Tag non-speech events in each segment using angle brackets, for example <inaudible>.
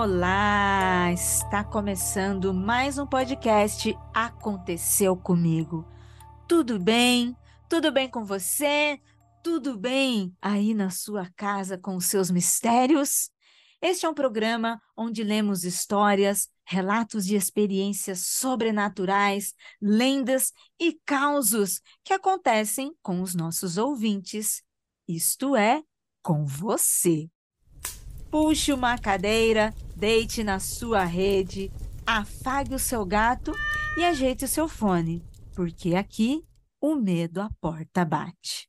Olá! Está começando mais um podcast Aconteceu Comigo. Tudo bem? Tudo bem com você? Tudo bem aí na sua casa com os seus mistérios? Este é um programa onde lemos histórias, relatos de experiências sobrenaturais, lendas e causos que acontecem com os nossos ouvintes, isto é, com você. Puxe uma cadeira, deite na sua rede, afague o seu gato e ajeite o seu fone, porque aqui o medo à porta bate.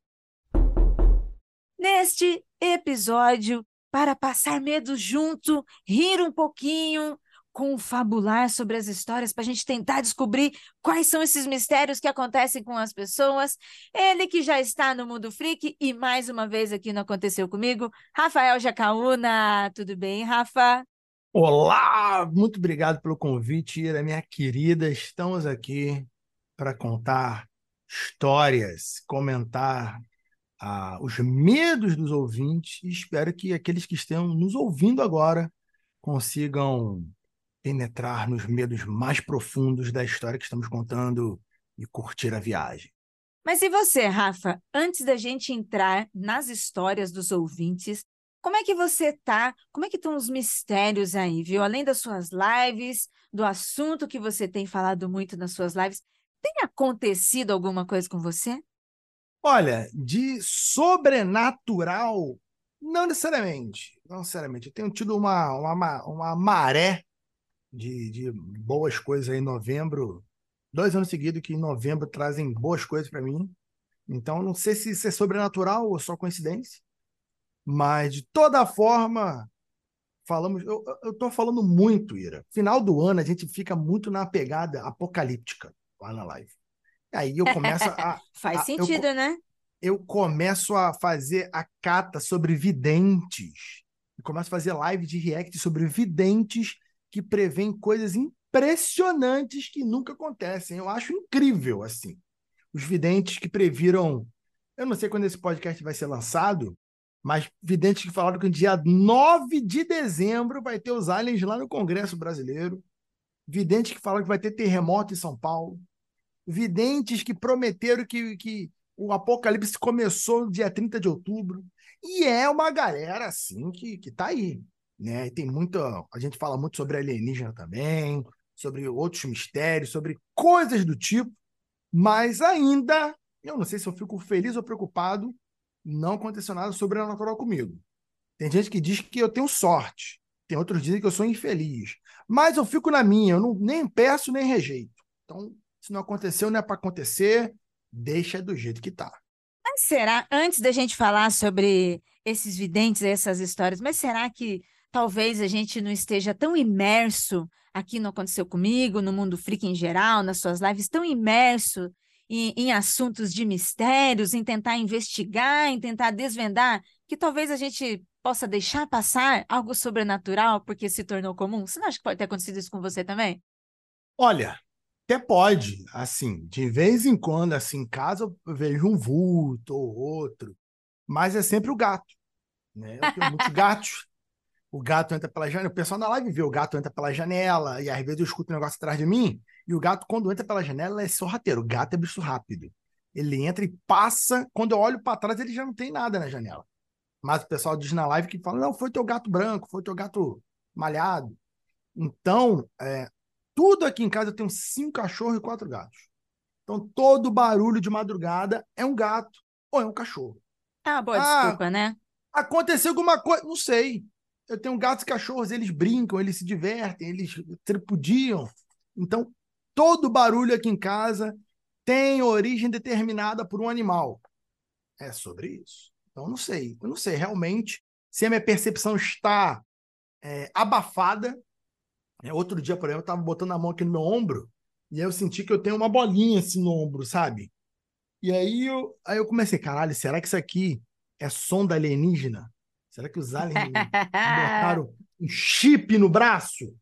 Neste episódio, para passar medo junto, rir um pouquinho, confabular sobre as histórias para a gente tentar descobrir quais são esses mistérios que acontecem com as pessoas. Ele que já está no Mundo Freak e mais uma vez aqui não aconteceu comigo, Rafael Jacaúna. Tudo bem, Rafa? Olá, muito obrigado pelo convite, Ira, minha querida. Estamos aqui para contar histórias, comentar ah, os medos dos ouvintes e espero que aqueles que estão nos ouvindo agora consigam penetrar nos medos mais profundos da história que estamos contando e curtir a viagem. Mas e você, Rafa? Antes da gente entrar nas histórias dos ouvintes, como é que você tá? Como é que estão os mistérios aí, viu? Além das suas lives, do assunto que você tem falado muito nas suas lives, tem acontecido alguma coisa com você? Olha, de sobrenatural, não necessariamente. Não necessariamente. Eu tenho tido uma, uma, uma maré de, de boas coisas aí em novembro. Dois anos seguidos que em novembro trazem boas coisas para mim. Então, não sei se isso é sobrenatural ou só coincidência. Mas, de toda forma, falamos. Eu, eu tô falando muito, Ira. Final do ano, a gente fica muito na pegada apocalíptica lá na live. Aí eu começo a. <laughs> Faz a, sentido, eu, né? Eu começo a fazer a cata sobre videntes. Eu começo a fazer live de react sobre videntes que prevêem coisas impressionantes que nunca acontecem. Eu acho incrível, assim. Os videntes que previram. Eu não sei quando esse podcast vai ser lançado, mas videntes que falaram que no dia 9 de dezembro vai ter os aliens lá no Congresso Brasileiro. Videntes que falaram que vai ter terremoto em São Paulo. Videntes que prometeram que, que o apocalipse começou no dia 30 de outubro. E é uma galera, assim, que, que tá aí né? E tem muita. A gente fala muito sobre alienígena também, sobre outros mistérios, sobre coisas do tipo, mas ainda, eu não sei se eu fico feliz ou preocupado, não aconteceu nada sobrenatural comigo. Tem gente que diz que eu tenho sorte, tem outros que dizem que eu sou infeliz, mas eu fico na minha, eu não, nem peço nem rejeito. Então, se não aconteceu, não é para acontecer, deixa do jeito que tá. Mas será, antes da gente falar sobre esses videntes, essas histórias, mas será que talvez a gente não esteja tão imerso aqui no Aconteceu Comigo, no Mundo Freak em geral, nas suas lives, tão imerso em, em, assuntos de mistérios, em tentar investigar, em tentar desvendar, que talvez a gente possa deixar passar algo sobrenatural porque se tornou comum? Você não acha que pode ter acontecido isso com você também? Olha, até pode, assim, de vez em quando, assim, em casa eu vejo um vulto ou outro, mas é sempre o gato, né? Eu tenho muitos <laughs> gatos, o gato entra pela janela. O pessoal na live vê o gato entra pela janela, e às vezes eu escuto um negócio atrás de mim, e o gato, quando entra pela janela, é sorrateiro. O gato é bicho rápido. Ele entra e passa. Quando eu olho para trás, ele já não tem nada na janela. Mas o pessoal diz na live que fala: não, foi teu gato branco, foi teu gato malhado. Então, é, tudo aqui em casa eu tenho cinco cachorros e quatro gatos. Então, todo barulho de madrugada é um gato ou é um cachorro. Ah, boa ah, desculpa, né? Aconteceu alguma coisa, não sei eu tenho gatos e cachorros, eles brincam, eles se divertem, eles tripudiam. Então, todo barulho aqui em casa tem origem determinada por um animal. É sobre isso. Então, não sei. Eu não sei realmente se a minha percepção está é, abafada. É, outro dia, por exemplo, eu estava botando a mão aqui no meu ombro e aí eu senti que eu tenho uma bolinha assim no ombro, sabe? E aí eu, aí eu comecei, caralho, será que isso aqui é sonda alienígena? Será que os aliens <laughs> botaram um chip no braço?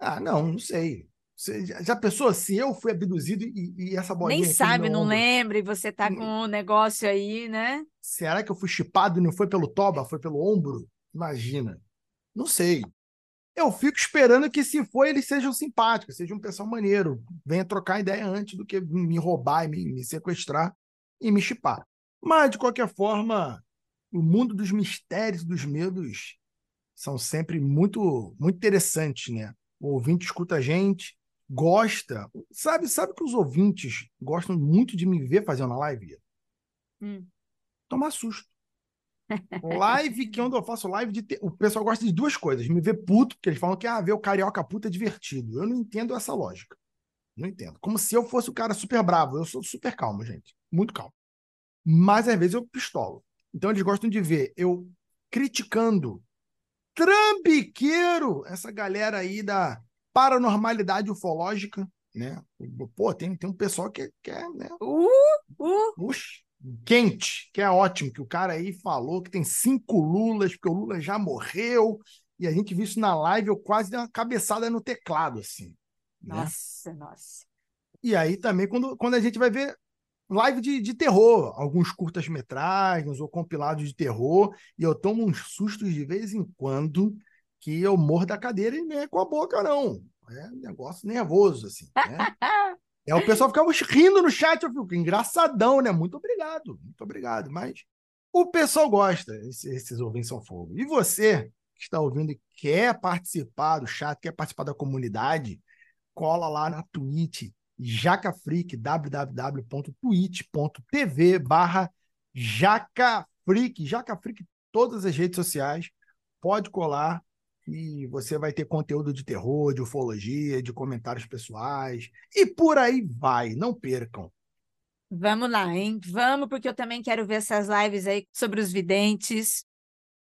Ah, não, não sei. Você já, já pensou se eu fui abduzido e, e essa bolinha. Nem sabe, não lembra, e você tá com um negócio aí, né? Será que eu fui chipado e não foi pelo toba, foi pelo ombro? Imagina. Não sei. Eu fico esperando que, se for, eles sejam simpáticos, sejam um pessoal maneiro. Venha trocar ideia antes do que me roubar e me, me sequestrar e me chipar. Mas, de qualquer forma, o mundo dos mistérios, dos medos, são sempre muito, muito interessantes, né? O ouvinte escuta a gente, gosta. Sabe, sabe que os ouvintes gostam muito de me ver fazendo a live? Hum. Tomar susto. <laughs> Live, que onde eu faço live, de te... o pessoal gosta de duas coisas. Me ver puto, porque eles falam que ah, ver o carioca puto é divertido. Eu não entendo essa lógica. Não entendo. Como se eu fosse o cara super bravo. Eu sou super calmo, gente. Muito calmo. Mas às vezes eu pistolo. Então eles gostam de ver eu criticando trambiqueiro essa galera aí da paranormalidade ufológica, né? Pô, tem, tem um pessoal que quer, né? Uh, uh. Puxa, quente, que é ótimo, que o cara aí falou que tem cinco Lulas, porque o Lula já morreu, e a gente viu isso na live, eu quase dei uma cabeçada no teclado, assim. Né? Nossa, nossa. E aí também, quando, quando a gente vai ver live de, de terror, alguns curtas-metragens ou compilados de terror, e eu tomo uns sustos de vez em quando que eu morro da cadeira e nem é com a boca, não. É um negócio nervoso, assim. Né? <laughs> é, o pessoal ficava rindo no chat, eu fico engraçadão, né? Muito obrigado, muito obrigado. Mas o pessoal gosta, esses, esses ouvintes são fogo. E você que está ouvindo e quer participar do chat, quer participar da comunidade, cola lá na Twitch, JacaFreak, www.twitch.tv barra JacaFreak, JacaFreak, todas as redes sociais, pode colar e você vai ter conteúdo de terror, de ufologia, de comentários pessoais e por aí vai, não percam. Vamos lá, hein? Vamos, porque eu também quero ver essas lives aí sobre os videntes.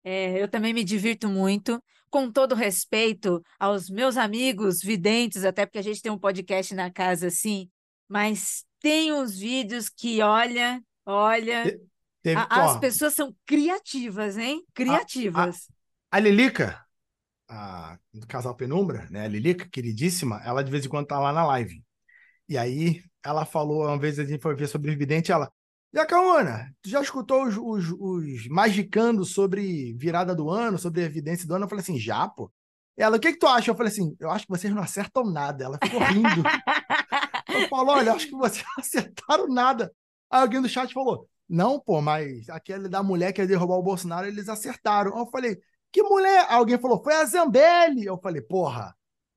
É, eu também me divirto muito, com todo respeito aos meus amigos videntes, até porque a gente tem um podcast na casa assim, mas tem uns vídeos que, olha, olha, Teve, a, as pessoas são criativas, hein? Criativas. A, a, a Lilica, a, do casal Penumbra, né? A Lilica, queridíssima, ela de vez em quando tá lá na live. E aí ela falou, uma vez a gente foi ver sobre o vidente, ela, Jacaúna, tu já escutou os, os, os, magicando sobre virada do ano, sobre evidência do ano? Eu falei assim, já, pô. Ela, o que, que tu acha? Eu falei assim, eu acho que vocês não acertam nada. Ela ficou rindo. <laughs> eu falo, olha, eu acho que vocês não acertaram nada. Aí alguém do chat falou, não, pô, mas aquele da mulher que ia derrubar o Bolsonaro, eles acertaram. Eu falei, que mulher? Alguém falou, foi a Zambelli. Eu falei, porra,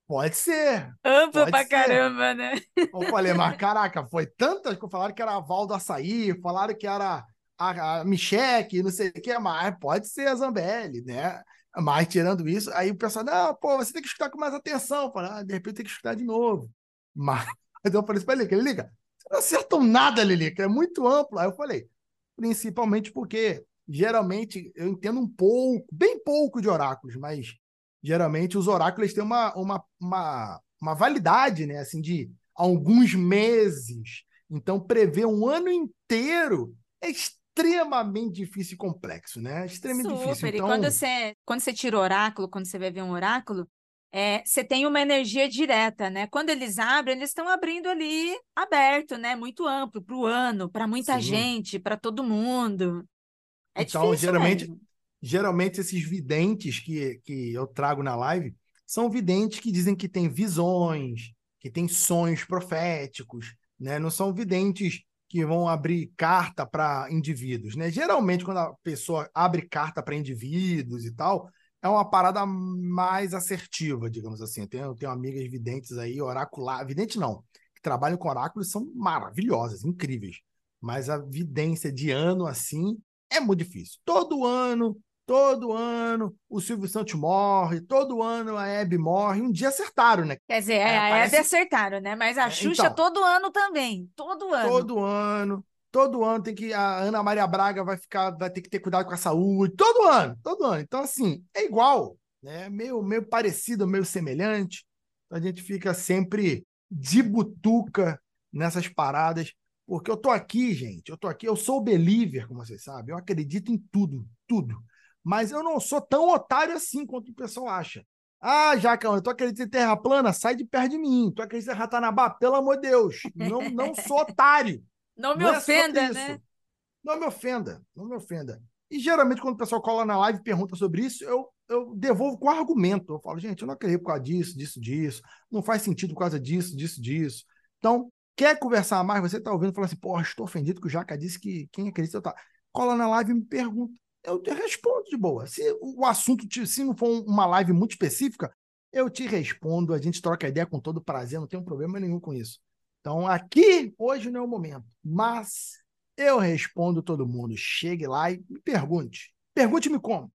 pode ser. Amplo pra ser. caramba, né? Eu falei, mas <laughs> caraca, foi tantas que falaram que era a Val do Açaí, falaram que era a, a Micheque, não sei o que, mas pode ser a Zambelli, né? Mas tirando isso, aí o pessoal, não, pô, você tem que escutar com mais atenção. Falei, ah, de repente tem que escutar de novo. Mas <laughs> eu falei isso pra Lilica, Lilica, você não acertam nada, Lilica, é muito amplo. Aí eu falei, principalmente porque geralmente eu entendo um pouco, bem pouco de oráculos, mas geralmente os oráculos têm uma, uma, uma, uma validade, né? Assim, de alguns meses. Então, prever um ano inteiro é extremamente difícil e complexo, né? Extremamente Super. difícil. Então... E quando você, quando você tira o oráculo, quando você vai ver um oráculo, é, você tem uma energia direta, né? Quando eles abrem, eles estão abrindo ali aberto, né? Muito amplo para o ano, para muita Sim. gente, para todo mundo. É então, difícil geralmente, mesmo. Geralmente esses videntes que, que eu trago na live são videntes que dizem que têm visões, que têm sonhos proféticos, né? Não são videntes que vão abrir carta para indivíduos, né? Geralmente, quando a pessoa abre carta para indivíduos e tal, é uma parada mais assertiva, digamos assim. Eu tenho, eu tenho amigas videntes aí, oracular, vidente não, que trabalham com oráculos são maravilhosas, incríveis. Mas a vidência de ano assim é muito difícil. Todo ano Todo ano o Silvio Santos morre, todo ano a Hebe morre. Um dia acertaram, né? Quer dizer, é, a parece... Hebe acertaram, né? Mas a É, Xuxa então. todo ano também. Todo ano. Todo ano. Todo ano tem que. A Ana Maria Braga vai ficar, vai ter que ter cuidado com a saúde. Todo ano, todo ano. Então, assim, é igual, né? Meio, meio parecido, meio semelhante. A gente fica sempre de butuca nessas paradas. Porque eu tô aqui, gente. Eu tô aqui, eu sou believer, como vocês sabem. Eu acredito em tudo, tudo. Mas eu não sou tão otário assim quanto o pessoal acha. Ah, Jacão, tu acredita em terra plana? Sai de perto de mim. Tu acredita em Ratanabá? Pelo amor de Deus. Não, não sou otário. <laughs> Não me Não é ofenda, sobre né? Não me ofenda, não me ofenda. E geralmente, quando o pessoal cola na live e pergunta sobre isso, eu, eu devolvo com argumento. Eu falo, gente, eu não acredito por causa disso, disso, disso. Não faz sentido por causa disso, disso, disso. Então, quer conversar mais? Você está ouvindo e fala assim, porra, estou ofendido que o Jaca disse que quem acredita eu tá. Cola na live e me pergunta. Eu te respondo de boa. Se o assunto, se não for uma live muito específica, eu te respondo, a gente troca ideia com todo prazer, não tem problema nenhum com isso. Então, aqui, hoje não é o momento, mas eu respondo todo mundo. Chegue lá e me pergunte. Pergunte-me como.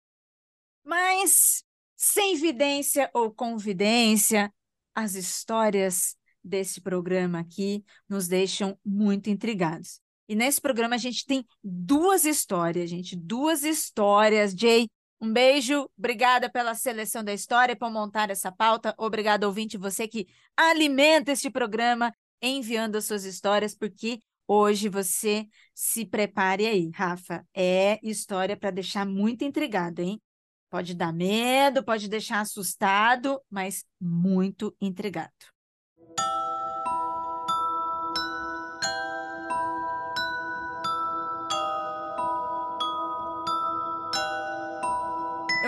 Mas, sem vidência ou convidência, as histórias desse programa aqui nos deixam muito intrigados. E nesse programa a gente tem duas histórias, gente, duas histórias. Jay, um beijo, obrigada pela seleção da história por montar essa pauta. Obrigado, ouvinte, você que alimenta este programa enviando as suas histórias, porque hoje você se prepare aí, Rafa. É história para deixar muito intrigado, hein? Pode dar medo, pode deixar assustado, mas muito intrigado.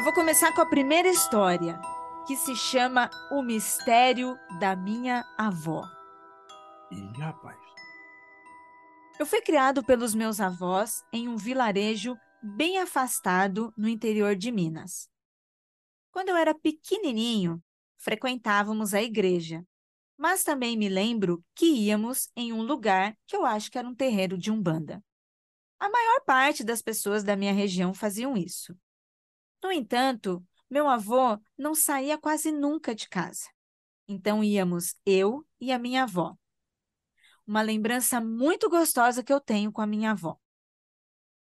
Vou começar com a primeira história, que se chama O Mistério da Minha Avó. Ih, rapaz. Eu fui criado pelos meus avós em um vilarejo bem afastado no interior de Minas. Quando eu era pequenininho, frequentávamos a igreja, mas também me lembro que íamos em um lugar que eu acho que era um terreiro de umbanda. A maior parte das pessoas da minha região faziam isso. No entanto, meu avô não saía quase nunca de casa. Então íamos eu e a minha avó uma lembrança muito gostosa que eu tenho com a minha avó.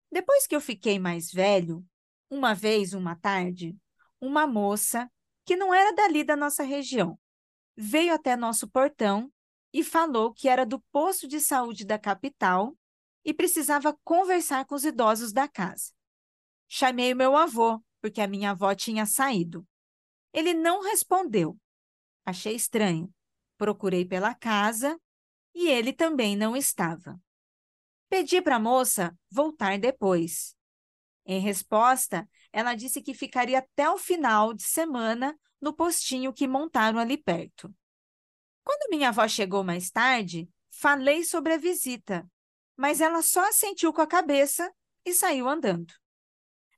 Depois que eu fiquei mais velho, uma vez, uma tarde, uma moça, que não era dali da nossa região, veio até nosso portão e falou que era do posto de saúde da capital e precisava conversar com os idosos da casa. Chamei o meu avô, porque a minha avó tinha saído. Ele não respondeu. Achei estranho. Procurei pela casa e ele também não estava. Pedi para a moça voltar depois. Em resposta, ela disse que ficaria até o final de semana no postinho que montaram ali perto. Quando minha avó chegou mais tarde, falei sobre a visita, mas ela só assentiu com a cabeça e saiu andando.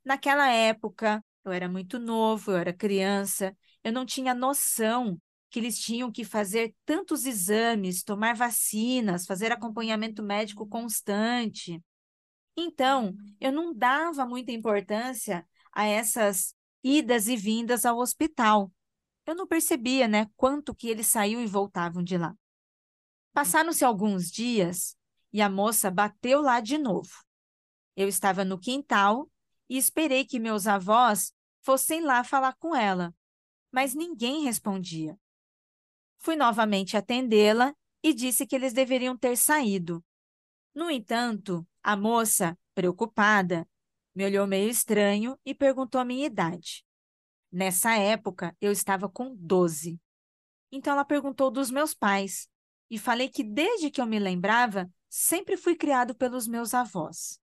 Naquela época, eu era muito novo, eu era criança, eu não tinha noção que eles tinham que fazer tantos exames, tomar vacinas, fazer acompanhamento médico constante. Então, eu não dava muita importância a essas idas e vindas ao hospital. Eu não percebia, né, quanto que eles saíam e voltavam de lá. Passaram-se alguns dias e a moça bateu lá de novo. Eu estava no quintal e esperei que meus avós fossem lá falar com ela, mas ninguém respondia. Fui novamente atendê-la e disse que eles deveriam ter saído. No entanto, a moça, preocupada, me olhou meio estranho e perguntou a minha idade. Nessa época, eu estava com 12. Então, ela perguntou dos meus pais e falei que, desde que eu me lembrava, sempre fui criado pelos meus avós.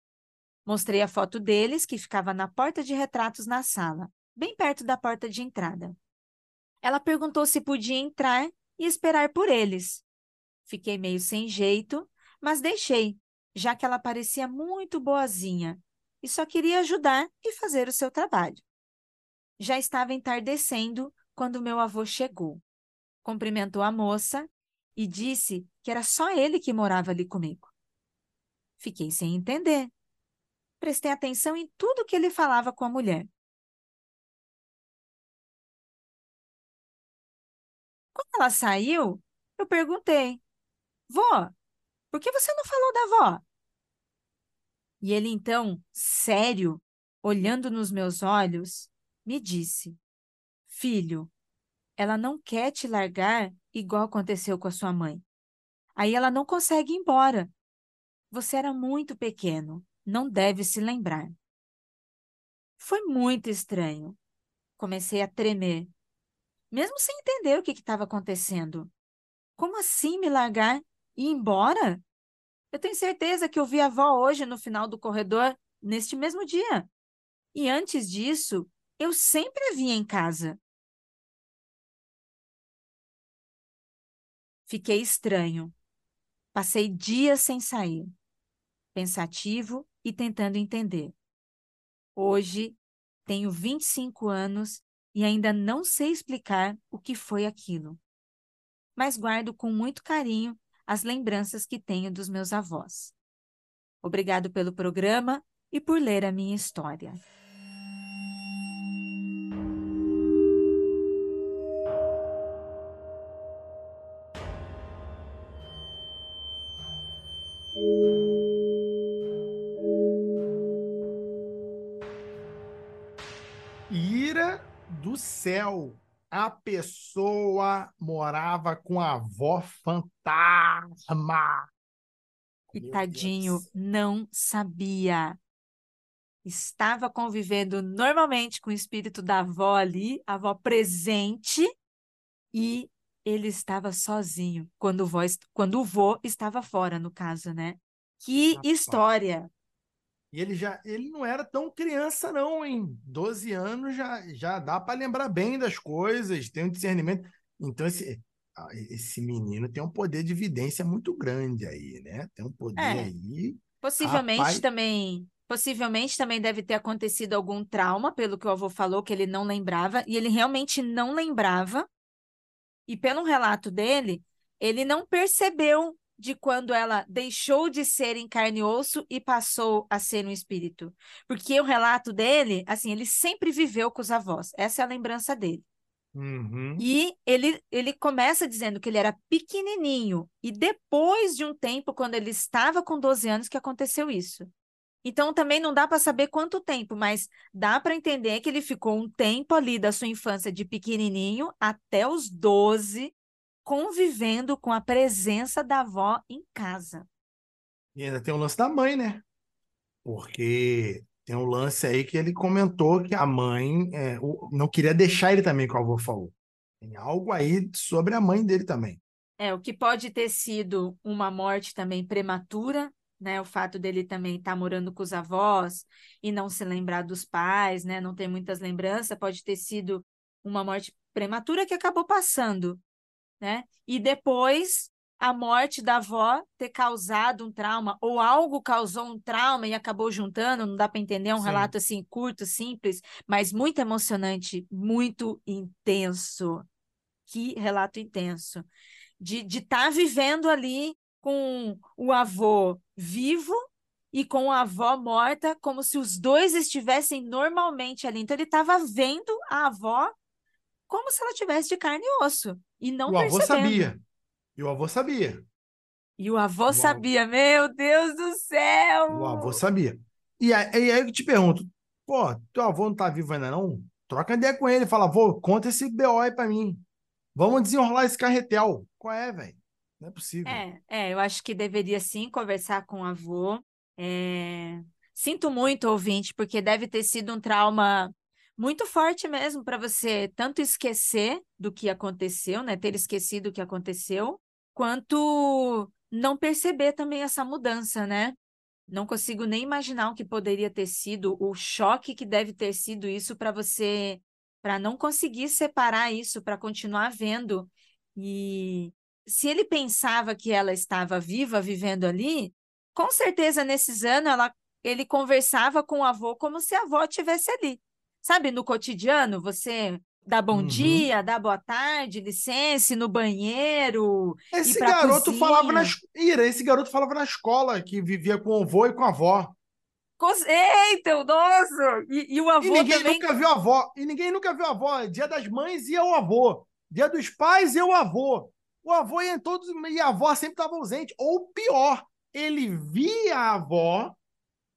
Mostrei a foto deles, que ficava na porta de retratos na sala, bem perto da porta de entrada. Ela perguntou se podia entrar e esperar por eles. Fiquei meio sem jeito, mas deixei, já que ela parecia muito boazinha e só queria ajudar e fazer o seu trabalho. Já estava entardecendo quando meu avô chegou. Cumprimentou a moça e disse que era só ele que morava ali comigo. Fiquei sem entender prestei atenção em tudo que ele falava com a mulher. Quando ela saiu, eu perguntei: Vó, por que você não falou da avó? E ele então, sério, olhando nos meus olhos, me disse: Filho, ela não quer te largar igual aconteceu com a sua mãe. Aí ela não consegue ir embora. Você era muito pequeno não deve se lembrar. Foi muito estranho. Comecei a tremer, mesmo sem entender o que estava acontecendo. Como assim me largar e ir embora? Eu tenho certeza que eu vi a avó hoje no final do corredor, neste mesmo dia. E antes disso, eu sempre a via em casa. Fiquei estranho. Passei dias sem sair, pensativo e tentando entender. Hoje tenho 25 anos e ainda não sei explicar o que foi aquilo. Mas guardo com muito carinho as lembranças que tenho dos meus avós. Obrigado pelo programa e por ler a minha história. Céu, a pessoa morava com a avó fantasma. E tadinho, não sabia. Estava convivendo normalmente com o espírito da avó ali, a avó presente, e ele estava sozinho quando o, vô, quando o vô estava fora, no caso, né? Que Rapaz. história! E ele já ele não era tão criança, não, em 12 anos já, já dá para lembrar bem das coisas, tem um discernimento. Então, esse, ah, esse menino tem um poder de evidência muito grande aí, né? Tem um poder é, aí. Possivelmente rapaz... também. Possivelmente também deve ter acontecido algum trauma, pelo que o avô falou, que ele não lembrava, e ele realmente não lembrava. E pelo relato dele, ele não percebeu de quando ela deixou de ser em carne e osso e passou a ser um espírito. Porque o relato dele, assim, ele sempre viveu com os avós. Essa é a lembrança dele. Uhum. E ele, ele começa dizendo que ele era pequenininho. E depois de um tempo, quando ele estava com 12 anos, que aconteceu isso. Então também não dá para saber quanto tempo, mas dá para entender que ele ficou um tempo ali da sua infância de pequenininho até os 12, convivendo com a presença da avó em casa. E ainda tem o lance da mãe, né? Porque tem um lance aí que ele comentou que a mãe é, não queria deixar ele também, como o avô falou. Tem algo aí sobre a mãe dele também. É, o que pode ter sido uma morte também prematura, né? O fato dele também estar tá morando com os avós e não se lembrar dos pais, né? Não ter muitas lembranças, pode ter sido uma morte prematura que acabou passando né? E depois a morte da avó ter causado um trauma, ou algo causou um trauma e acabou juntando, não dá para entender, é um Sim. relato assim curto, simples, mas muito emocionante, muito intenso. Que relato intenso. De estar tá vivendo ali com o avô vivo e com a avó morta, como se os dois estivessem normalmente ali. Então ele estava vendo a avó como se ela tivesse de carne e osso. E não o avô sabia. E o avô sabia. E o avô o sabia, avô... meu Deus do céu! O avô sabia. E aí, aí eu te pergunto, pô, teu avô não tá vivo ainda não? Troca ideia com ele, fala, avô, conta esse BO aí pra mim. Vamos desenrolar esse carretel. Qual é, velho? Não é possível. É, é, eu acho que deveria sim conversar com o avô. É... Sinto muito, ouvinte, porque deve ter sido um trauma muito forte mesmo para você tanto esquecer do que aconteceu, né, ter esquecido o que aconteceu, quanto não perceber também essa mudança, né? Não consigo nem imaginar o que poderia ter sido, o choque que deve ter sido isso para você, para não conseguir separar isso, para continuar vendo. E se ele pensava que ela estava viva, vivendo ali, com certeza nesses anos ela, ele conversava com o avô como se a avó estivesse ali. Sabe, no cotidiano, você dá bom uhum. dia, dá boa tarde, licença, no banheiro. Esse garoto cozinha. falava na Ira, esse garoto falava na escola que vivia com o avô e com a avó. Eita, nossa! E, e o avô e ninguém também... nunca viu a avó. E ninguém nunca viu a avó. Dia das mães e o avô. Dia dos pais, eu avô. O avô ia em todos e a avó sempre estava ausente. Ou pior, ele via a avó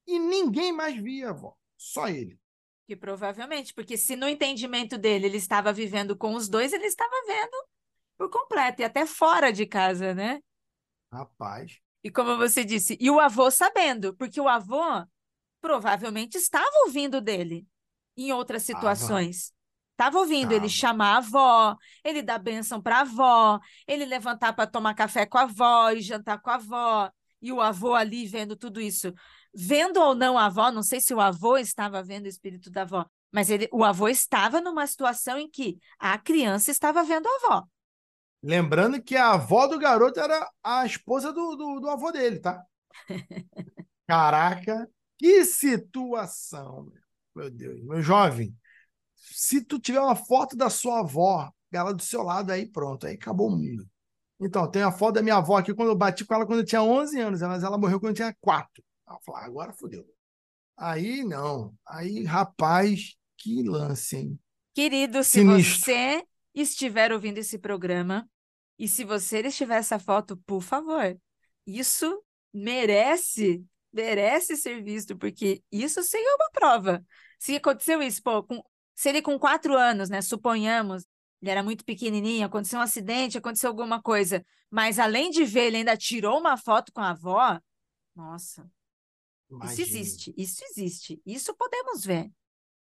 e ninguém mais via a avó. Só ele. Que provavelmente, porque se no entendimento dele ele estava vivendo com os dois, ele estava vendo por completo e até fora de casa, né? Rapaz. E como você disse, e o avô sabendo, porque o avô provavelmente estava ouvindo dele em outras situações. Estava ouvindo Tava. ele chamar a avó, ele dar bênção para a avó, ele levantar para tomar café com a avó e jantar com a avó, e o avô ali vendo tudo isso. Vendo ou não a avó, não sei se o avô estava vendo o espírito da avó, mas ele, o avô estava numa situação em que a criança estava vendo a avó. Lembrando que a avó do garoto era a esposa do, do, do avô dele, tá? <laughs> Caraca, que situação, meu Deus. Meu jovem, se tu tiver uma foto da sua avó, ela do seu lado, aí pronto, aí acabou o mundo. Então, tem a foto da minha avó aqui quando eu bati com ela quando eu tinha 11 anos, mas ela morreu quando eu tinha 4. Ela falou, ah, agora fodeu. Aí não. Aí, rapaz, que lance, hein? Querido, se Sinistro. você estiver ouvindo esse programa e se você estiver essa foto, por favor, isso merece, merece ser visto, porque isso sim é uma prova. Se aconteceu isso, pô, com, se ele com quatro anos, né, suponhamos, ele era muito pequenininho, aconteceu um acidente, aconteceu alguma coisa, mas além de ver, ele ainda tirou uma foto com a avó, nossa, isso Imagina. existe, isso existe, isso podemos ver.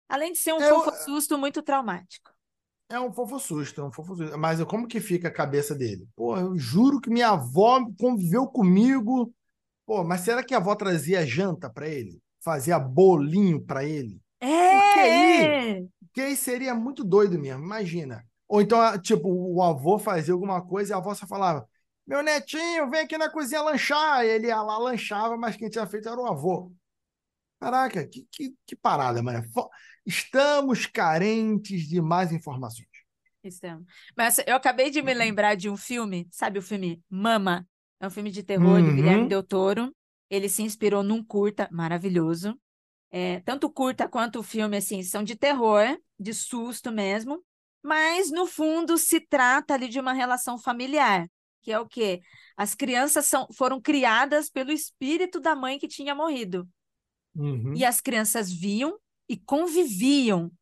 Além de ser um Eu- fofo susto muito traumático. É um fofo susto, é um fofo susto. Mas como que fica a cabeça dele? Pô, eu juro que minha avó conviveu comigo. Pô, mas será que a avó trazia janta pra ele? Fazia bolinho pra ele? É, aí- é. Que aí seria muito doido mesmo, imagina. Ou então, tipo, o avô fazia alguma coisa e a avó só falava: Meu netinho, vem aqui na cozinha lanchar. E ele ia lá, lanchava, mas quem tinha feito era o avô. Caraca, que, que, que parada, mano. Estamos carentes de mais informações. Estamos. Mas eu acabei de me Uhum. lembrar de um filme, sabe o filme Mama? É um filme de terror do Uhum. Guilherme Del Toro. Ele se inspirou num curta maravilhoso. É, tanto curta quanto o filme, assim, são de terror, de susto mesmo. Mas, no fundo, se trata ali de uma relação familiar, que é o quê? As crianças são, foram criadas pelo espírito da mãe que tinha morrido. Uhum. E as crianças viam e conviviam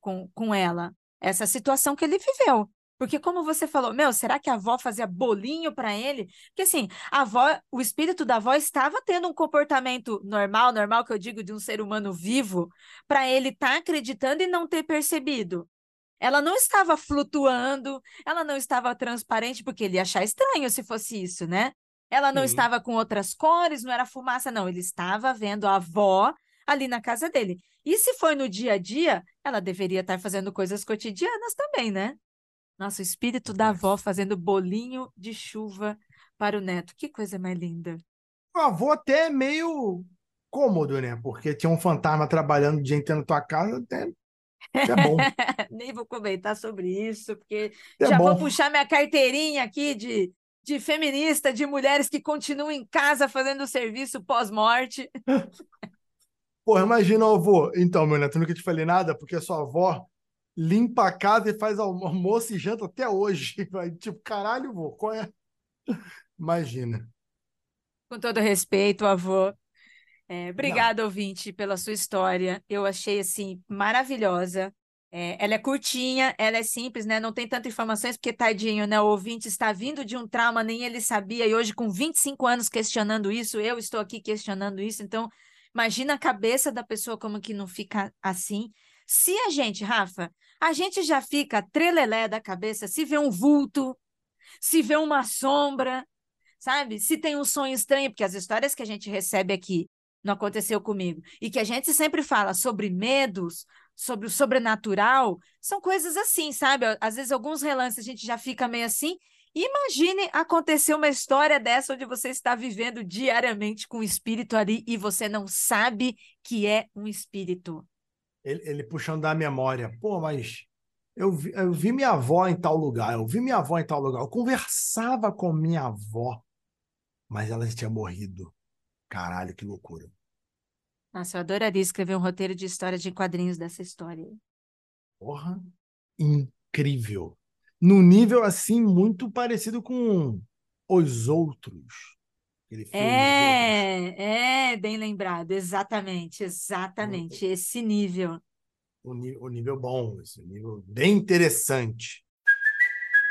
com, com ela, essa situação que ele viveu. Porque, como você falou, meu, será que a avó fazia bolinho para ele? Porque, assim, a avó, o espírito da avó estava tendo um comportamento normal, normal que eu digo de um ser humano vivo, para ele estar acreditando e não ter percebido. Ela não estava flutuando, ela não estava transparente, porque ele ia achar estranho se fosse isso, né? Ela não estava com outras cores, não era fumaça, não. Ele estava vendo a avó ali na casa dele. E se foi no dia a dia, ela deveria estar fazendo coisas cotidianas também, né? Nossa, o espírito da avó fazendo bolinho de chuva para o neto. Que coisa mais linda. O avô até é meio cômodo, né? Porque tinha um fantasma trabalhando o dia inteiro na tua casa, até, até é bom. <laughs> Nem vou comentar sobre isso, porque Até já vou bom. puxar minha carteirinha aqui de, de feminista, de mulheres que continuam em casa fazendo o serviço pós-morte. <laughs> Porra, imagina, avô. Então, meu neto, nunca te falei nada, porque a sua avó limpa a casa e faz almo- almoço e janta até hoje. <laughs> Vai, tipo, caralho, vô, qual é? Imagina. Com todo respeito, avô. É, obrigada, ouvinte, pela sua história. Eu achei, assim, maravilhosa. É, ela é curtinha, ela é simples, né? Não tem tantas informações, porque, tadinho, né? O ouvinte está vindo de um trauma, nem ele sabia, e hoje, com 25 anos questionando isso, eu estou aqui questionando isso. Então, imagina a cabeça da pessoa como que não fica assim. Se a gente, Rafa, a gente já fica trelelé da cabeça, se vê um vulto, se vê uma sombra, sabe? Se tem um sonho estranho, porque as histórias que a gente recebe aqui não aconteceu comigo, e que a gente sempre fala sobre medos, sobre o sobrenatural, são coisas assim, sabe? Às vezes alguns relances a gente já fica meio assim. Imagine acontecer uma história dessa onde você está vivendo diariamente com o espírito ali e você não sabe que é um espírito. Ele, ele puxando da memória. Pô, mas eu vi, eu vi minha avó em tal lugar, eu vi minha avó em tal lugar. Eu conversava com minha avó, mas ela tinha morrido. Caralho, que loucura. Nossa, eu adoraria escrever um roteiro de história de quadrinhos dessa história. Porra, incrível. num nível assim muito parecido com Os Outros. É, é, bem lembrado, exatamente, exatamente, esse nível. O, o nível bom, esse nível bem interessante.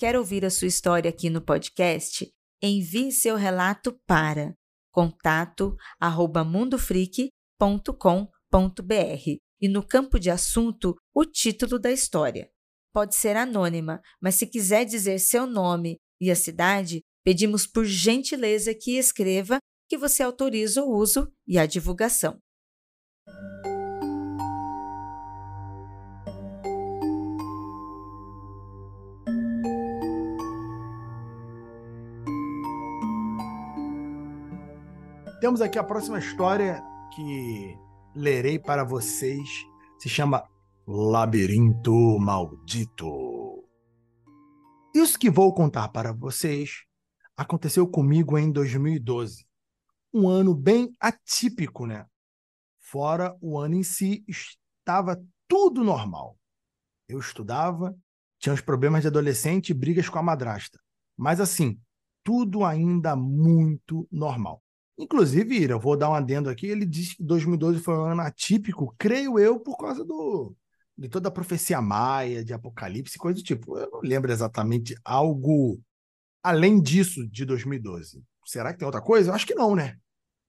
Quer ouvir a sua história aqui no podcast? Envie seu relato para contato@mundofreak.com.br e no campo de assunto o título da história. Pode ser anônima, mas se quiser dizer seu nome e a cidade, pedimos por gentileza que escreva que você autoriza o uso e a divulgação. Temos aqui a próxima história que lerei para vocês. Se chama Labirinto Maldito. Isso que vou contar para vocês aconteceu comigo em 2012. Um ano bem atípico, né? Fora o ano em si, estava tudo normal. Eu estudava, tinha os problemas de adolescente e brigas com a madrasta. Mas assim, tudo ainda muito normal. Inclusive, Ira, eu vou dar um adendo aqui, ele diz que 2012 foi um ano atípico, creio eu, por causa do, de toda a profecia maia, de Apocalipse, coisa do tipo. Eu não lembro exatamente algo além disso de 2012. Será que tem outra coisa? Eu acho que não, né?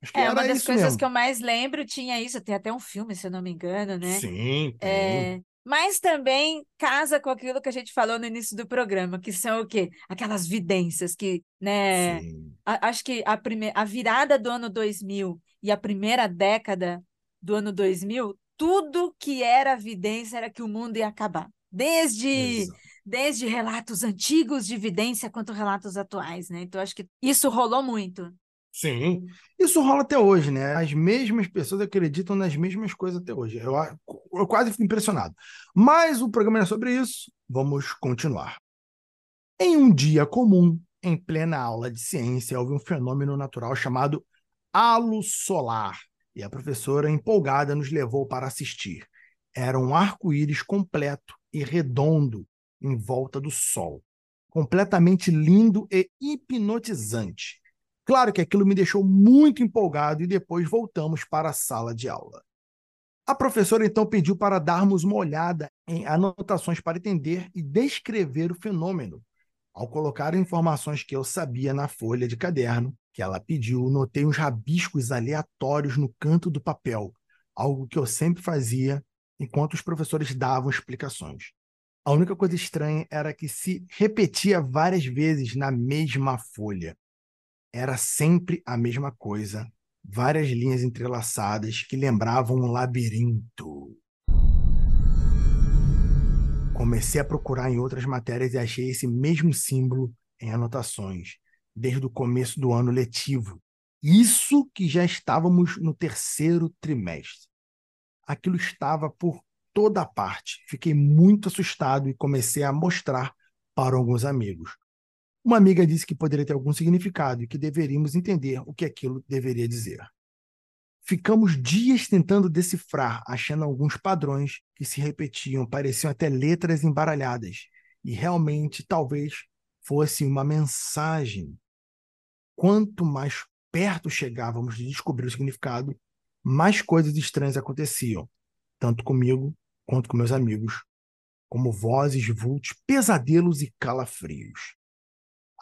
Acho que é, uma das coisas mesmo. que eu mais lembro tinha isso, tem até um filme, se eu não me engano, né? Sim, tem. É, mas também casa com aquilo que a gente falou no início do programa, que são o quê? Aquelas vidências que, né? A, acho que a, primeira, a virada do ano 2000 e a primeira década do ano 2000, tudo que era vidência era que o mundo ia acabar. Desde, desde relatos antigos de vidência quanto relatos atuais, né? Então, acho que isso rolou muito. Sim, isso rola até hoje, né? As mesmas pessoas acreditam nas mesmas coisas até hoje. Eu, eu quase fico impressionado. Mas o programa é sobre isso. Vamos continuar. Em um dia comum, em plena aula de ciência, houve um fenômeno natural chamado halo solar. E a professora, empolgada, nos levou para assistir. Era um arco-íris completo e redondo em volta do Sol. Completamente lindo e hipnotizante. Claro que aquilo me deixou muito empolgado e depois voltamos para a sala de aula. A professora então pediu para darmos uma olhada em anotações para entender e descrever o fenômeno. Ao colocar informações que eu sabia na folha de caderno que ela pediu, notei uns rabiscos aleatórios no canto do papel, algo que eu sempre fazia enquanto os professores davam explicações. A única coisa estranha era que se repetia várias vezes na mesma folha era sempre a mesma coisa, várias linhas entrelaçadas que lembravam um labirinto. Comecei a procurar em outras matérias e achei esse mesmo símbolo em anotações, desde o começo do ano letivo. Isso que já estávamos no terceiro trimestre. Aquilo estava por toda parte. Fiquei muito assustado e comecei a mostrar para alguns amigos. Uma amiga disse que poderia ter algum significado e que deveríamos entender o que aquilo deveria dizer. Ficamos dias tentando decifrar, achando alguns padrões que se repetiam, pareciam até letras embaralhadas, e realmente talvez fosse uma mensagem. Quanto mais perto chegávamos de descobrir o significado, mais coisas estranhas aconteciam, tanto comigo quanto com meus amigos, como vozes, vultos, pesadelos e calafrios.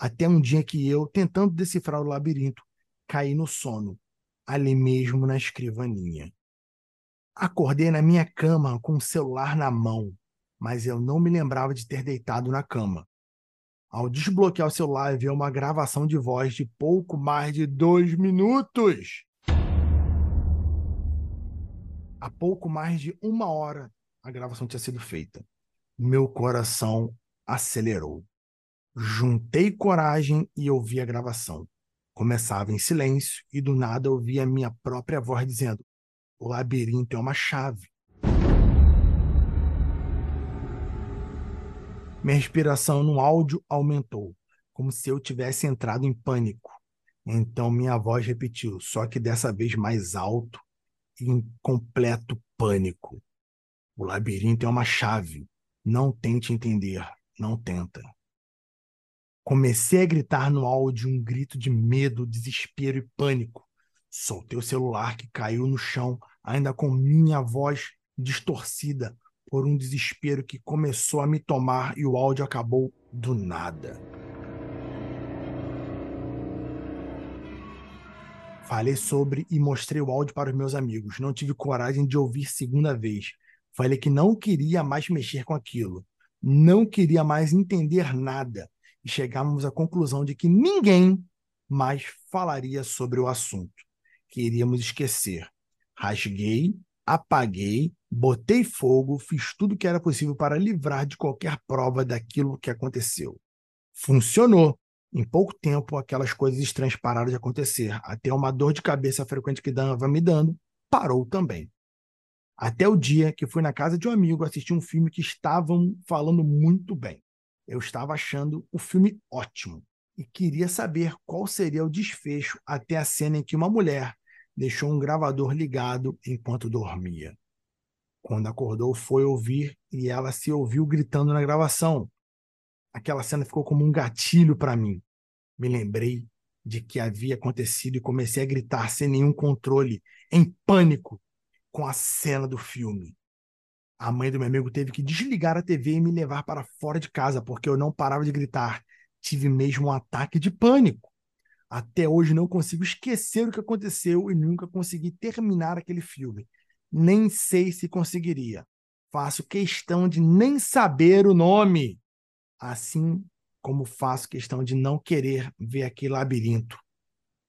Até um dia que eu, tentando decifrar o labirinto, caí no sono, ali mesmo na escrivaninha. Acordei na minha cama com o celular na mão, mas eu não me lembrava de ter deitado na cama. Ao desbloquear o celular, vi uma gravação de voz de pouco mais de dois minutos. Há pouco mais de uma hora a gravação tinha sido feita. Meu coração acelerou. Juntei coragem e ouvi a gravação. Começava em silêncio e do nada ouvi a minha própria voz dizendo: O labirinto é uma chave. Minha respiração no áudio aumentou, como se eu tivesse entrado em pânico. Então minha voz repetiu, só que dessa vez mais alto e em completo pânico. O labirinto é uma chave. Não tente entender, não tenta. Comecei a gritar no áudio um grito de medo, desespero e pânico. Soltei o celular que caiu no chão, ainda com minha voz distorcida por um desespero que começou a me tomar e o áudio acabou do nada. Falei sobre e mostrei o áudio para os meus amigos. Não tive coragem de ouvir segunda vez. Falei que não queria mais mexer com aquilo. Não queria mais entender nada. E chegamos à conclusão de que ninguém mais falaria sobre o assunto. Queríamos esquecer. Rasguei, apaguei, botei fogo, fiz tudo que era possível para livrar de qualquer prova daquilo que aconteceu. Funcionou. Em pouco tempo, aquelas coisas estranhas pararam de acontecer. Até uma dor de cabeça frequente que estava me dando parou também. Até o dia que fui na casa de um amigo assistir um filme que estavam falando muito bem. Eu estava achando o filme ótimo e queria saber qual seria o desfecho até a cena em que uma mulher deixou um gravador ligado enquanto dormia. Quando acordou, foi ouvir e ela se ouviu gritando na gravação aquela cena ficou como um gatilho para mim. Me lembrei de que havia acontecido e comecei a gritar sem nenhum controle, em pânico, com a cena do filme. A mãe do meu amigo teve que desligar a TV e me levar para fora de casa, porque eu não parava de gritar. Tive mesmo um ataque de pânico. Até hoje não consigo esquecer o que aconteceu e nunca consegui terminar aquele filme. Nem sei se conseguiria. Faço questão de nem saber o nome assim como faço questão de não querer ver aquele labirinto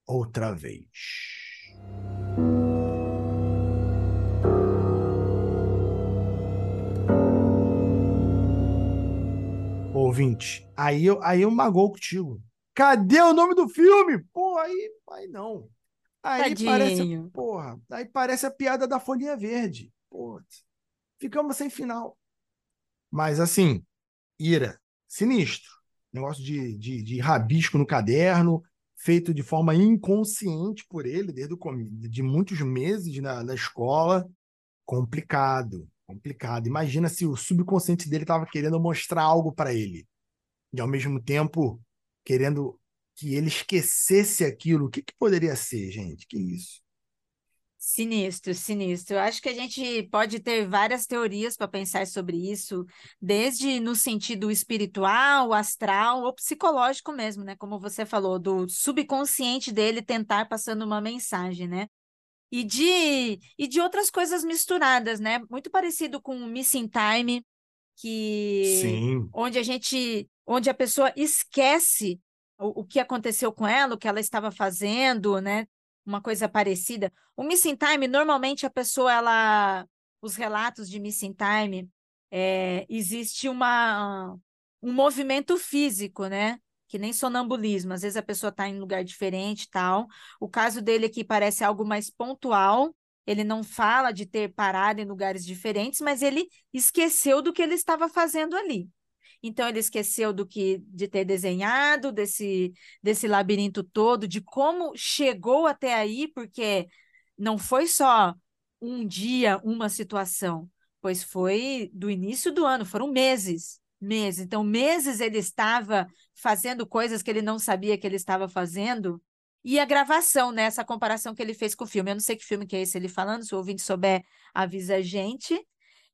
outra vez. Ouvinte, aí eu, aí eu magou contigo. Cadê o nome do filme? Pô, aí, aí não. Aí Tadinho. parece, porra, aí parece a piada da folhinha verde. Pô, ficamos sem final. Mas assim, Ira, sinistro. Negócio de, de, de rabisco no caderno, feito de forma inconsciente por ele, desde o de muitos meses na, na escola. Complicado, complicado. Imagina se o subconsciente dele estava querendo mostrar algo para ele. E ao mesmo tempo querendo que ele esquecesse aquilo. O que, que poderia ser, gente? Que isso? Sinistro, sinistro. Eu acho que a gente pode ter várias teorias para pensar sobre isso, desde no sentido espiritual, astral ou psicológico mesmo, né? Como você falou, do subconsciente dele tentar passando uma mensagem, né? E de, e de outras coisas misturadas, né? Muito parecido com o Missing Time, que Sim. onde a gente, onde a pessoa esquece o, o que aconteceu com ela, o que ela estava fazendo, né? Uma coisa parecida. O missing time, normalmente a pessoa, ela, os relatos de missing time, é, existe uma um movimento físico, né? Que nem sonambulismo. Às vezes a pessoa está em lugar diferente, tal. O caso dele aqui parece algo mais pontual. Ele não fala de ter parado em lugares diferentes, mas ele esqueceu do que ele estava fazendo ali. Então ele esqueceu do que de ter desenhado desse desse labirinto todo, de como chegou até aí, porque não foi só um dia, uma situação, pois foi do início do ano, foram meses, meses. Então meses ele estava fazendo coisas que ele não sabia que ele estava fazendo. E a gravação, né? Essa comparação que ele fez com o filme. Eu não sei que filme que é esse ele falando, se o ouvinte souber, avisa a gente.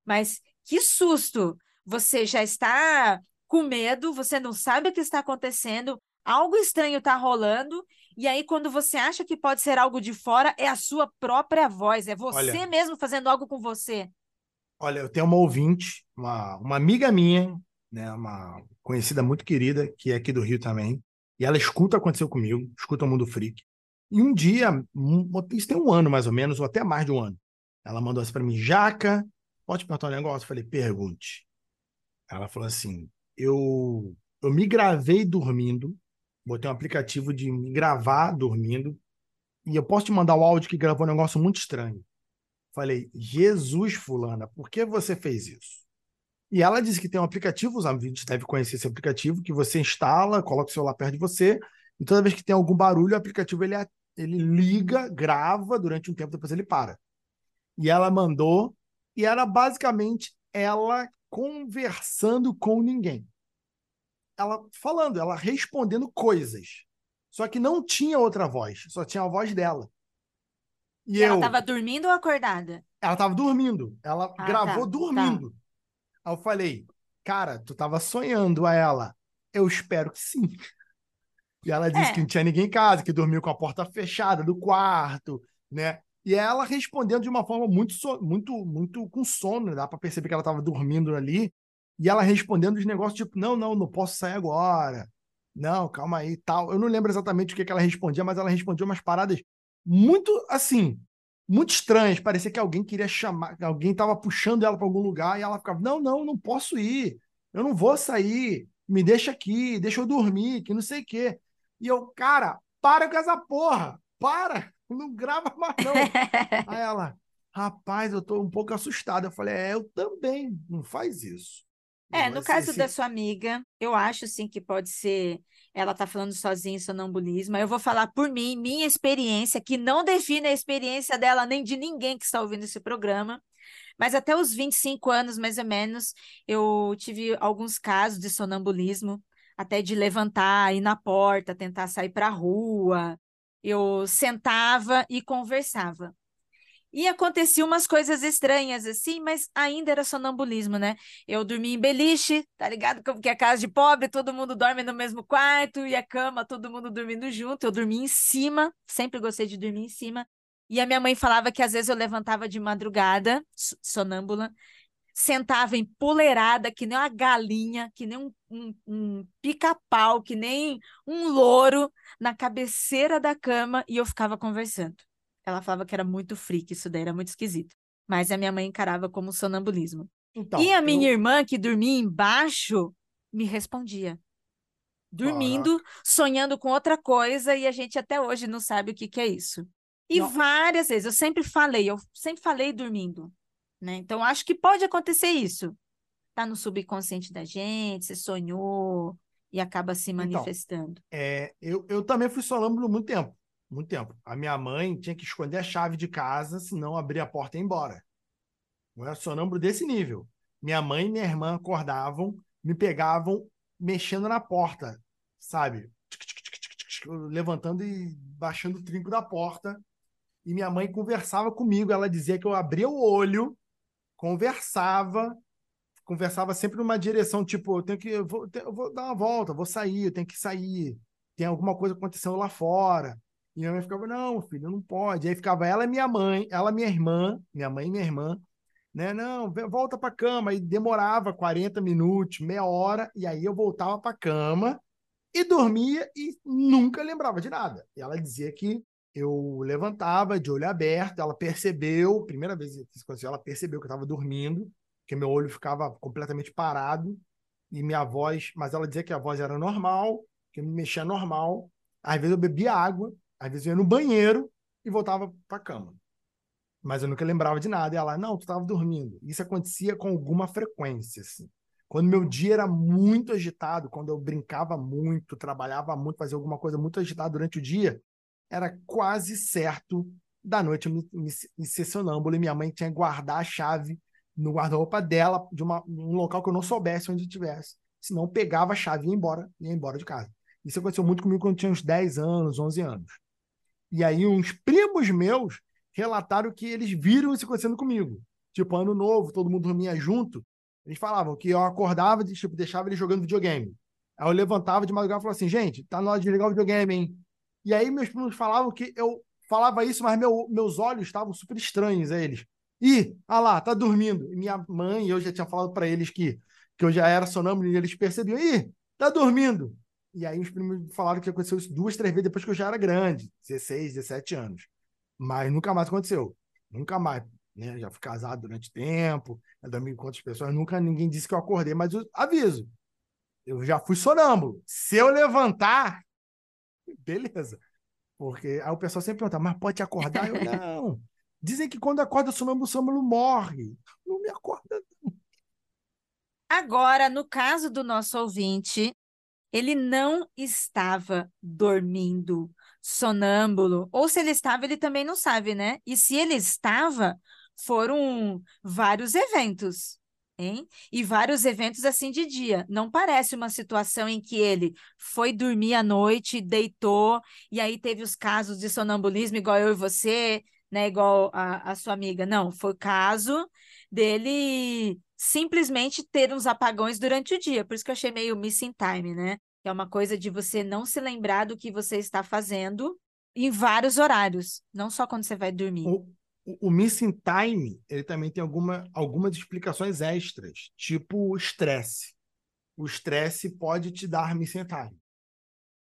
Mas que susto! você já está com medo, você não sabe o que está acontecendo, algo estranho está rolando, e aí quando você acha que pode ser algo de fora, é a sua própria voz, é você Olha. mesmo fazendo algo com você. Olha, eu tenho uma ouvinte, uma, uma amiga minha, né, uma conhecida muito querida, que é aqui do Rio também, e ela escuta o aconteceu comigo, escuta o Mundo Freak. E um dia, um- isso tem um ano mais ou menos, ou até mais de um ano, Ela mandou assim pra mim, Jaca, pode perguntar um negócio? Eu falei, pergunte. Ela falou assim, eu, eu me gravei dormindo, botei um aplicativo de me gravar dormindo, e eu posso te mandar o áudio que gravou um negócio muito estranho. Falei, Jesus, fulana, por que você fez isso? E ela disse que tem um aplicativo, os amigos devem conhecer esse aplicativo, que você instala, coloca o celular perto de você, e toda vez que tem algum barulho, o aplicativo ele, ele liga, grava durante um tempo, depois ele para. E ela mandou, e era basicamente ela conversando com ninguém. Ela falando, ela respondendo coisas. Só que não tinha outra voz, só tinha a voz dela. E, e eu, ela estava dormindo ou acordada? Ela estava dormindo. Ela ah, gravou tá, dormindo. Tá. Aí eu falei, cara, tu estava sonhando a ela. Eu espero que sim. E ela disse é. que não tinha ninguém em casa, que dormiu com a porta fechada do quarto, né? E ela respondendo de uma forma muito, muito, muito com sono, dá para perceber que ela estava dormindo ali. E ela respondendo os negócios tipo, não, não, não posso sair agora. Não, calma aí, tal. Eu não lembro exatamente o que, que ela respondia, mas ela respondia umas paradas muito, assim, muito estranhas. Parecia que alguém queria chamar, alguém estava puxando ela para algum lugar e ela ficava, não, não, não posso ir. Eu não vou sair. Me deixa aqui, deixa eu dormir, que não sei o quê. E eu, cara, para com essa porra, para, <laughs> não grava mais não. <laughs> Aí ela, rapaz, eu tô um pouco assustada. Eu falei, é, eu também, não faz isso. É, no caso da sua amiga, eu acho sim que pode ser. Ela tá falando sozinha em sonambulismo. Eu vou falar por mim, minha experiência, que não define a experiência dela nem de ninguém que está ouvindo esse programa. Mas até os 25 anos, mais ou menos, eu tive alguns casos de sonambulismo até de levantar, ir na porta, tentar sair para a rua. Eu sentava e conversava. E acontecia umas coisas estranhas assim, mas ainda era sonambulismo, né? Eu dormia em beliche, tá ligado? Como que é casa de pobre, todo mundo dorme no mesmo quarto e a cama, todo mundo dormindo junto. Eu dormia em cima, sempre gostei de dormir em cima. E a minha mãe falava que às vezes eu levantava de madrugada, sonâmbula, sentava empoleirada, que nem uma galinha, que nem um, um, um pica-pau, que nem um louro, na cabeceira da cama e eu ficava conversando. Ela falava que era muito freak, isso daí era muito esquisito. Mas a minha mãe encarava como sonambulismo. Então, e a minha eu... irmã, que dormia embaixo, me respondia. Dormindo, Caraca. sonhando com outra coisa, e a gente até hoje não sabe o que, que é isso. E não. várias vezes, eu sempre falei, eu sempre falei dormindo. Né? Então, acho que pode acontecer isso. Está no subconsciente da gente, você sonhou e acaba se então, manifestando. Então, é, eu, eu também fui sonâmbulo muito tempo. Muito tempo. A minha mãe tinha que esconder a chave de casa, senão abrir a porta e ir embora. Eu era sonâmbulo desse nível. Minha mãe e minha irmã acordavam, me pegavam mexendo na porta, sabe? Levantando e baixando o trinco da porta. E minha mãe conversava comigo. Ela dizia que eu abria o olho conversava, conversava sempre numa direção, tipo, eu tenho que, eu vou, eu vou dar uma volta, vou sair, eu tenho que sair, tem alguma coisa acontecendo lá fora. E minha mãe ficava, não, filho, não pode. Aí ficava ela e minha mãe, ela minha irmã, minha mãe e minha irmã, né? Não, volta para cama. E demorava 40 minutos, meia hora, e aí eu voltava para cama e dormia e nunca lembrava de nada. E ela dizia que eu levantava de olho aberto, ela percebeu, primeira vez que isso aconteceu, ela percebeu que eu estava dormindo, que meu olho ficava completamente parado e minha voz, mas ela dizia que a voz era normal, que eu me mexia normal. Às vezes eu bebia água, às vezes eu ia no banheiro e voltava para a cama. Mas eu nunca lembrava de nada. E ela, não, tu estava dormindo. Isso acontecia com alguma frequência, assim. Quando meu dia era muito agitado, quando eu brincava muito, trabalhava muito, fazia alguma coisa muito agitada durante o dia, era quase certo da noite me, me, me sonâmbulo e minha mãe tinha que guardar a chave no guarda-roupa dela, de uma, um local que eu não soubesse onde estivesse. Senão pegava a chave e ia embora, ia embora de casa. Isso aconteceu muito comigo quando eu tinha uns 10 anos, 11 anos. E aí uns primos meus relataram que eles viram isso acontecendo comigo. Tipo, ano novo, todo mundo dormia junto. Eles falavam que eu acordava e tipo, deixava ele jogando videogame. Aí eu levantava de madrugada e falava assim, gente, tá na hora de ligar o videogame, hein? E aí meus primos falavam que eu falava isso, mas meu, meus olhos estavam super estranhos a eles. Ih, ah lá, tá dormindo. E minha mãe, eu já tinha falado para eles que, que eu já era sonâmbulo e eles percebiam. Ih, tá dormindo. E aí os primos falaram que aconteceu isso duas, três vezes depois que eu já era grande, 16, 17 anos. Mas nunca mais aconteceu. Nunca mais. né? Já fui casado durante tempo, já dormi com outras pessoas, nunca ninguém disse que eu acordei, mas eu aviso. Eu já fui sonâmbulo. Se eu levantar, beleza. Porque aí o pessoal sempre pergunta, mas pode te acordar? Eu, <laughs> não. Dizem que quando acorda sonâmbulo, o sonâmbulo morre. Não me acorda, não. Agora, no caso do nosso ouvinte, ele não estava dormindo, sonâmbulo, ou se ele estava, ele também não sabe, né? E se ele estava, foram vários eventos, hein? E vários eventos assim de dia. Não parece uma situação em que ele foi dormir à noite, deitou, e aí teve os casos de sonambulismo, igual eu e você, né? Igual a, a sua amiga. Não, foi o caso dele simplesmente ter uns apagões durante o dia. Por isso que eu achei meio missing time, né? Que é uma coisa de você não se lembrar do que você está fazendo em vários horários, não só quando você vai dormir. O, o, o missing time, ele também tem alguma, algumas explicações extras, tipo o estresse. O estresse pode te dar missing time.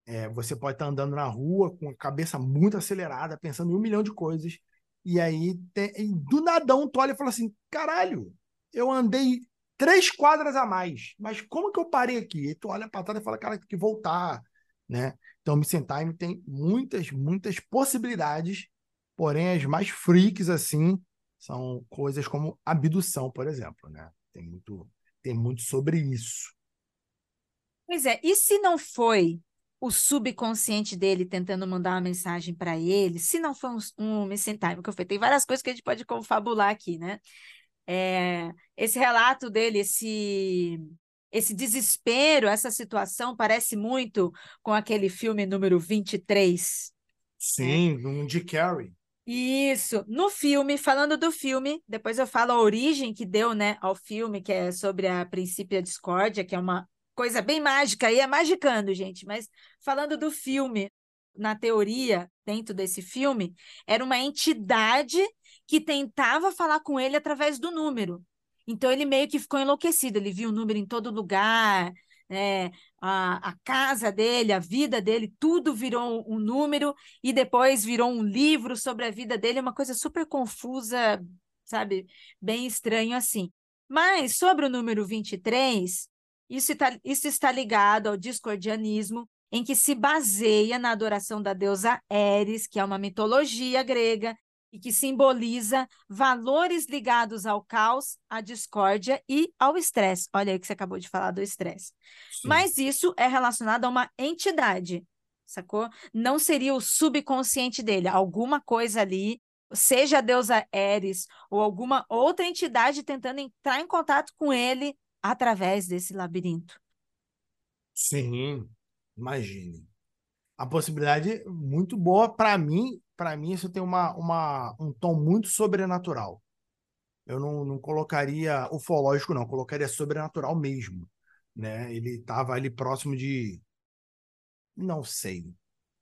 É, você pode estar andando na rua com a cabeça muito acelerada, pensando em um milhão de coisas, e aí tem, e do nadão tu olha e fala assim: caralho, eu andei três quadras a mais, mas como que eu parei aqui? E tu olha para trás e fala, cara, tem que voltar, né? Então, Missing Time tem muitas, muitas possibilidades, porém as mais freaks, assim, são coisas como abdução, por exemplo, né? Tem muito, tem muito sobre isso. Pois é, e se não foi o subconsciente dele tentando mandar uma mensagem para ele, se não foi um, um missing time, que eu falei, tem várias coisas que a gente pode confabular aqui, né? É, esse relato dele, esse, esse desespero, essa situação parece muito com aquele filme número 23. Sim, né? um de Carrey. Isso. No filme, falando do filme, depois eu falo a origem que deu, né, ao filme, que é sobre a princípio a discórdia, que é uma coisa bem mágica, e é magicando, gente, mas falando do filme, na teoria, dentro desse filme, era uma entidade que tentava falar com ele através do número. Então ele meio que ficou enlouquecido, ele viu o número em todo lugar, né? a, a casa dele, a vida dele, tudo virou um número e depois virou um livro sobre a vida dele, uma coisa super confusa, sabe? Bem estranho assim. Mas sobre o número 23, isso está, isso está ligado ao discordianismo, em que se baseia na adoração da deusa Eris, que é uma mitologia grega, e que simboliza valores ligados ao caos, à discórdia e ao estresse. Olha aí que você acabou de falar do estresse. Mas isso é relacionado a uma entidade, sacou? Não seria o subconsciente dele, alguma coisa ali, seja a deusa Eris ou alguma outra entidade tentando entrar em contato com ele através desse labirinto. Sim, imagine. A possibilidade muito boa para mim para mim, isso tem uma, uma, um tom muito sobrenatural. Eu não, não colocaria ufológico, não, colocaria sobrenatural mesmo. Né? Ele estava ali próximo de. Não sei.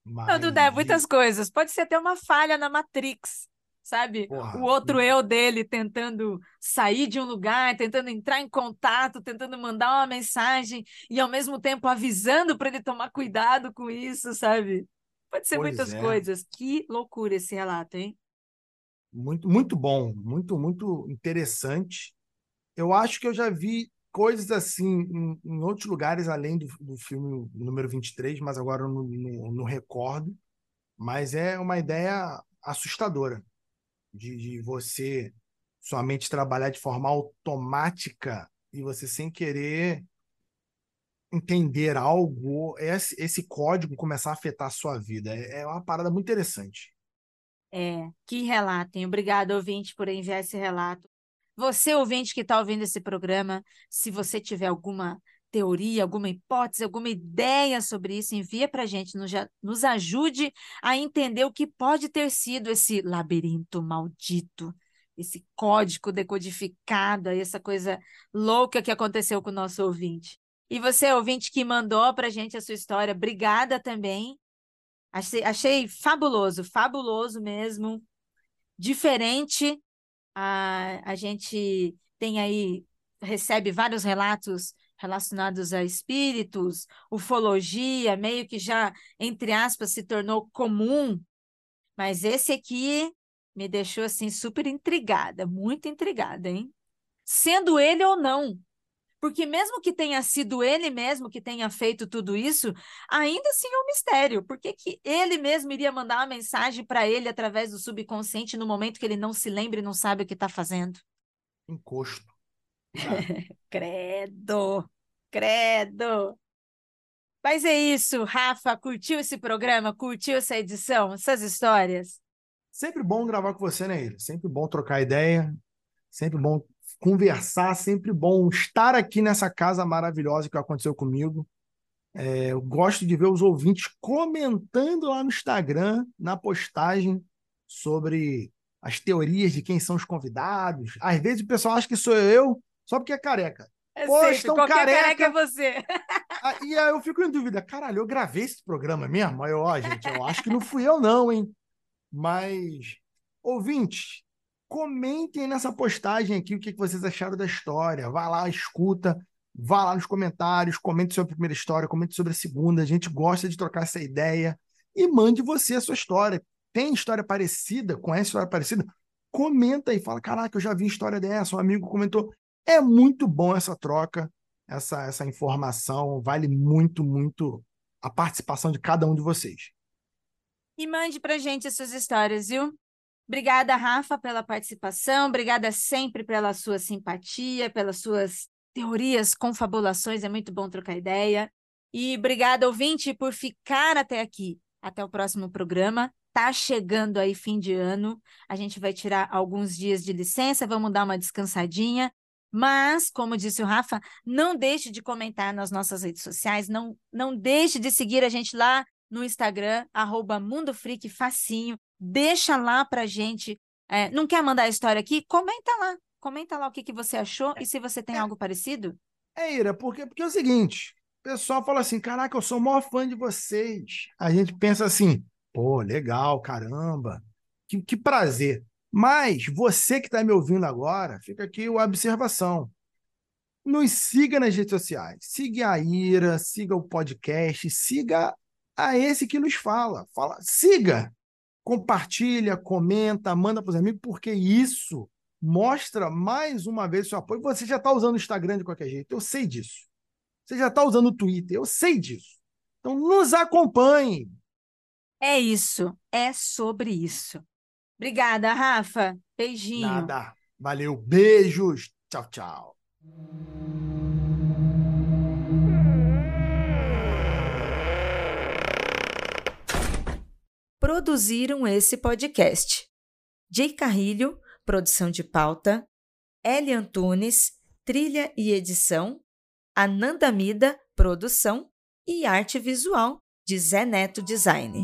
Mas não, Dudé, muitas coisas. Pode ser até uma falha na Matrix, sabe? Porra, o outro eu dele tentando sair de um lugar, tentando entrar em contato, tentando mandar uma mensagem e ao mesmo tempo avisando para ele tomar cuidado com isso, sabe? Pode ser pois muitas é. coisas. Que loucura esse relato, hein? Muito, muito bom, muito, muito interessante. Eu acho que eu já vi coisas assim em, em outros lugares além do, do filme número 23, mas agora não, não, não recordo. Mas é uma ideia assustadora de, de você somente trabalhar de forma automática e você sem querer entender algo, esse, esse código começar a afetar a sua vida. É, é uma parada muito interessante. É, que relato, hein? Obrigado, ouvinte, por enviar esse relato. Você, ouvinte que está ouvindo esse programa, se você tiver alguma teoria, alguma hipótese, alguma ideia sobre isso, envia para a gente, nos, nos ajude a entender o que pode ter sido esse labirinto maldito, esse código decodificado, essa coisa louca que aconteceu com o nosso ouvinte. E você, ouvinte, que mandou para a gente a sua história, obrigada também. Achei, achei fabuloso, fabuloso mesmo. Diferente. A, a gente tem aí, recebe vários relatos relacionados a espíritos, ufologia, meio que já, entre aspas, se tornou comum. Mas esse aqui me deixou assim super intrigada, muito intrigada, hein? Sendo ele ou não. Porque mesmo que tenha sido ele mesmo que tenha feito tudo isso, ainda assim é um mistério. Por que, que ele mesmo iria mandar uma mensagem para ele através do subconsciente no momento que ele não se lembra e não sabe o que está fazendo? Encosto. <laughs> credo, credo. Mas é isso, Rafa, curtiu esse programa? Curtiu essa edição, essas histórias? Sempre bom gravar com você, né, Ilha? Sempre bom trocar ideia, sempre bom conversar, sempre bom estar aqui nessa casa maravilhosa que aconteceu comigo. É, eu gosto de ver os ouvintes comentando lá no Instagram, na postagem, sobre as teorias de quem são os convidados. Às vezes o pessoal acha que sou eu só porque é careca. É Pô, estão careca. careca é você. Ah, e aí eu fico em dúvida, caralho, eu gravei esse programa mesmo? Aí eu, ó, gente, eu acho que não fui eu não, hein? Mas, ouvintes, comentem nessa postagem aqui o que vocês acharam da história. Vá lá, escuta, vá lá nos comentários, comente sobre a primeira história, comente sobre a segunda. A gente gosta de trocar essa ideia. E mande você a sua história. Tem história parecida? Conhece história parecida? Comenta aí, fala: caraca, eu já vi história dessa, um amigo comentou. É muito bom essa troca, essa, essa informação. Vale muito, muito a participação de cada um de vocês. E mande pra gente as suas histórias, viu? Obrigada, Rafa, pela participação. Obrigada sempre pela sua simpatia, pelas suas teorias, confabulações. É muito bom trocar ideia. E obrigada, ouvinte, por ficar até aqui. Até o próximo programa. Tá chegando aí fim de ano. A gente vai tirar alguns dias de licença, vamos dar uma descansadinha. Mas, como disse o Rafa, não deixe de comentar nas nossas redes sociais, não, não deixe de seguir a gente lá no Instagram, arroba Mundo Freak Facinho. Deixa lá pra gente. É, não quer mandar a história aqui? Comenta lá. Comenta lá o que, que você achou e se você tem é, algo parecido. É, Ira, porque, porque é o seguinte: o pessoal fala assim: caraca, eu sou o maior fã de vocês. A gente pensa assim: pô, legal, caramba, que, que prazer. Mas você que está me ouvindo agora, fica aqui a observação. Nos siga nas redes sociais. Siga a Ira, siga o podcast, siga a esse que nos fala. Fala, siga, compartilha, comenta, manda para os amigos, porque isso mostra mais uma vez o seu apoio. Você já está usando o Instagram de qualquer jeito, eu sei disso. Você já está usando o Twitter, eu sei disso. Então nos acompanhe. É isso, é sobre isso. Obrigada, Rafa. Beijinho. Nada. Valeu. Beijos. Tchau, tchau. Produziram esse podcast. Jay Carrilho, produção de pauta. Eli Antunes, trilha e edição. Ananda Mida, produção e arte visual de Zé Neto Design.